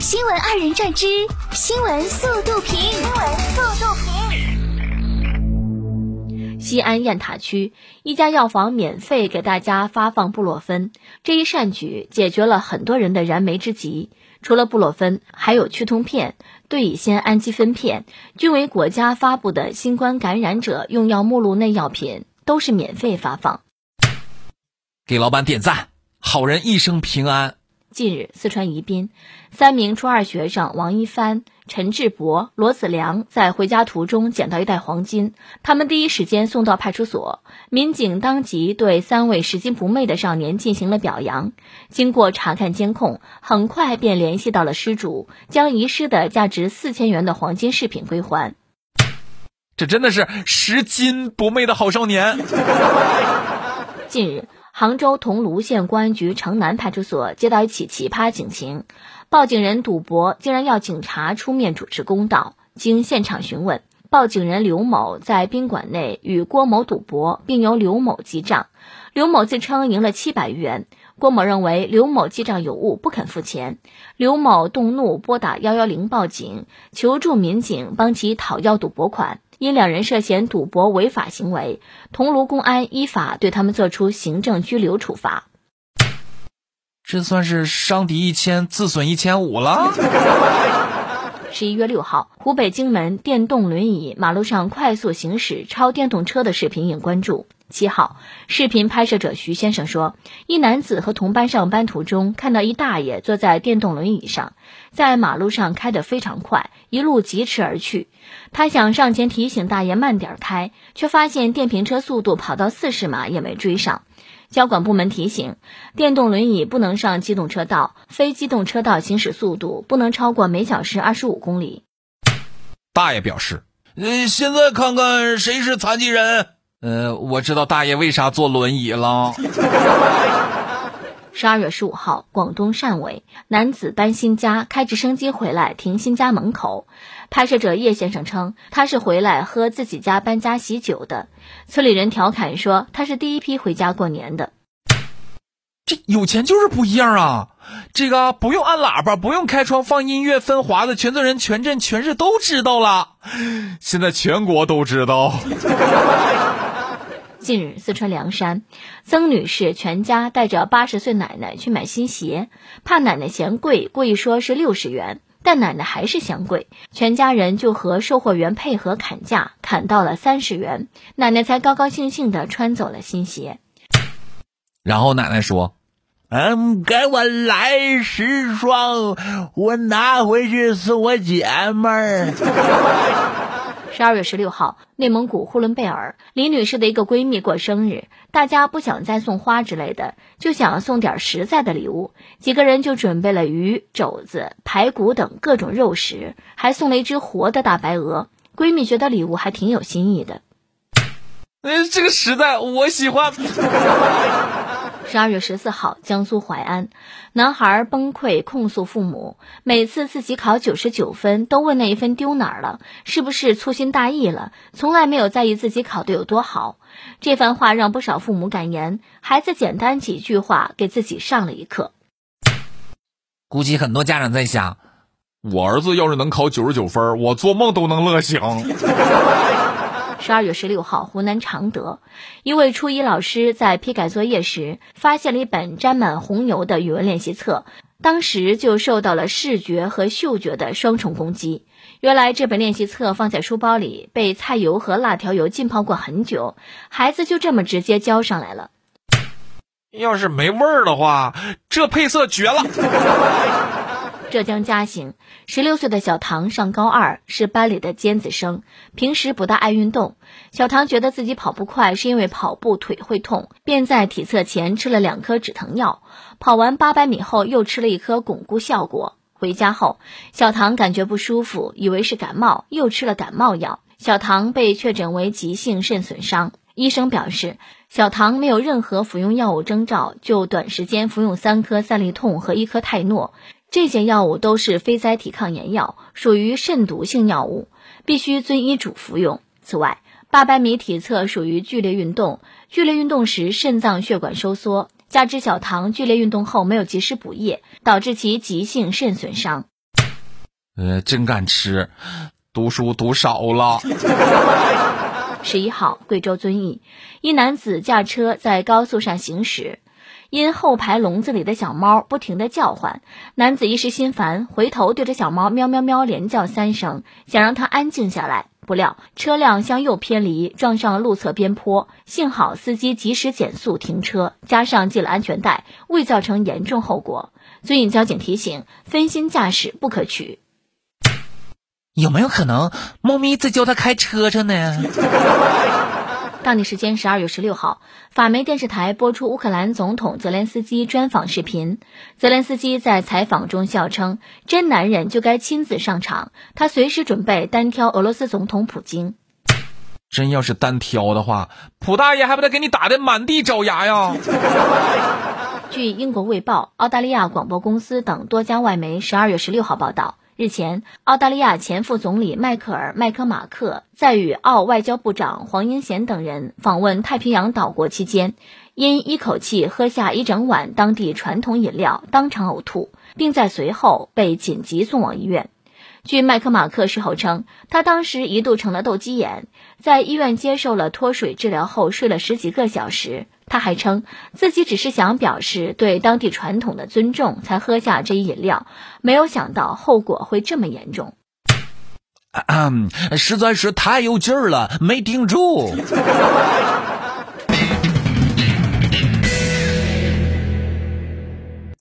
新闻二人转之新闻速度评，新闻速度评。西安雁塔区一家药房免费给大家发放布洛芬，这一善举解决了很多人的燃眉之急。除了布洛芬，还有去痛片、对乙酰氨基酚片，均为国家发布的新冠感染者用药目录内药品，都是免费发放。给老板点赞，好人一生平安。近日，四川宜宾三名初二学生王一帆、陈志博、罗子良在回家途中捡到一袋黄金，他们第一时间送到派出所，民警当即对三位拾金不昧的少年进行了表扬。经过查看监控，很快便联系到了失主，将遗失的价值四千元的黄金饰品归还。这真的是拾金不昧的好少年。近日。杭州桐庐县公安局城南派出所接到一起奇葩警情，报警人赌博竟然要警察出面主持公道。经现场询问，报警人刘某在宾馆内与郭某赌博，并由刘某记账。刘某自称赢了七百余元，郭某认为刘某记账有误，不肯付钱。刘某动怒，拨打幺幺零报警，求助民警帮其讨要赌博款。因两人涉嫌赌博违法行为，桐庐公安依法对他们作出行政拘留处罚。这算是伤敌一千，自损一千五了。十一月六号，湖北荆门电动轮椅马路上快速行驶超电动车的视频引关注。七号，视频拍摄者徐先生说，一男子和同班上班途中，看到一大爷坐在电动轮椅上，在马路上开得非常快，一路疾驰而去。他想上前提醒大爷慢点开，却发现电瓶车速度跑到四十码也没追上。交管部门提醒，电动轮椅不能上机动车道，非机动车道行驶速度不能超过每小时二十五公里。大爷表示：“嗯，现在看看谁是残疾人。”呃，我知道大爷为啥坐轮椅了。十二月十五号，广东汕尾男子搬新家，开直升机回来停新家门口。拍摄者叶先生称，他是回来喝自己家搬家喜酒的。村里人调侃说，他是第一批回家过年的。这有钱就是不一样啊！这个不用按喇叭，不用开窗放音乐，分华的全村人、全镇、全市都知道了。现在全国都知道。近日，四川凉山，曾女士全家带着八十岁奶奶去买新鞋，怕奶奶嫌贵，故意说是六十元，但奶奶还是嫌贵，全家人就和售货员配合砍价，砍到了三十元，奶奶才高高兴兴的穿走了新鞋。然后奶奶说：“嗯，给我来十双，我拿回去送我姐们儿。”十二月十六号，内蒙古呼伦贝尔李女士的一个闺蜜过生日，大家不想再送花之类的，就想送点实在的礼物，几个人就准备了鱼、肘子、排骨等各种肉食，还送了一只活的大白鹅。闺蜜觉得礼物还挺有新意的。哎，这个实在，我喜欢。十二月十四号，江苏淮安，男孩崩溃控诉父母，每次自己考九十九分，都问那一分丢哪儿了，是不是粗心大意了？从来没有在意自己考的有多好。这番话让不少父母感言，孩子简单几句话给自己上了一课。估计很多家长在想，我儿子要是能考九十九分，我做梦都能乐醒。十二月十六号，湖南常德，一位初一老师在批改作业时，发现了一本沾满红油的语文练习册，当时就受到了视觉和嗅觉的双重攻击。原来这本练习册放在书包里，被菜油和辣条油浸泡过很久，孩子就这么直接交上来了。要是没味儿的话，这配色绝了。浙江嘉兴，十六岁的小唐上高二，是班里的尖子生，平时不大爱运动。小唐觉得自己跑不快，是因为跑步腿会痛，便在体测前吃了两颗止疼药。跑完八百米后，又吃了一颗巩固效果。回家后，小唐感觉不舒服，以为是感冒，又吃了感冒药。小唐被确诊为急性肾损伤。医生表示，小唐没有任何服用药物征兆，就短时间服用三颗三力痛和一颗泰诺。这些药物都是非甾体抗炎药，属于肾毒性药物，必须遵医嘱服用。此外，八百米体测属于剧烈运动，剧烈运动时肾脏血管收缩，加之小唐剧烈运动后没有及时补液，导致其急性肾损伤。呃，真敢吃，读书读少了。十一号，贵州遵义，一男子驾车在高速上行驶，因后排笼子里的小猫不停的叫唤，男子一时心烦，回头对着小猫喵喵喵连叫三声，想让它安静下来。不料车辆向右偏离，撞上了路侧边坡，幸好司机及时减速停车，加上系了安全带，未造成严重后果。遵义交警提醒：分心驾驶不可取。有没有可能猫咪在教他开车车呢？当地时间十二月十六号，法媒电视台播出乌克兰总统泽连斯基专访视频。泽连斯基在采访中笑称：“真男人就该亲自上场，他随时准备单挑俄罗斯总统普京。”真要是单挑的话，普大爷还不得给你打的满地找牙呀？据英国《卫报》、澳大利亚广播公司等多家外媒十二月十六号报道。日前，澳大利亚前副总理迈克尔·麦克马克在与澳外交部长黄英贤等人访问太平洋岛国期间，因一口气喝下一整碗当地传统饮料，当场呕吐，并在随后被紧急送往医院。据麦克马克事后称，他当时一度成了斗鸡眼，在医院接受了脱水治疗后睡了十几个小时。他还称自己只是想表示对当地传统的尊重，才喝下这一饮料，没有想到后果会这么严重。实在是太有劲儿了，没顶住。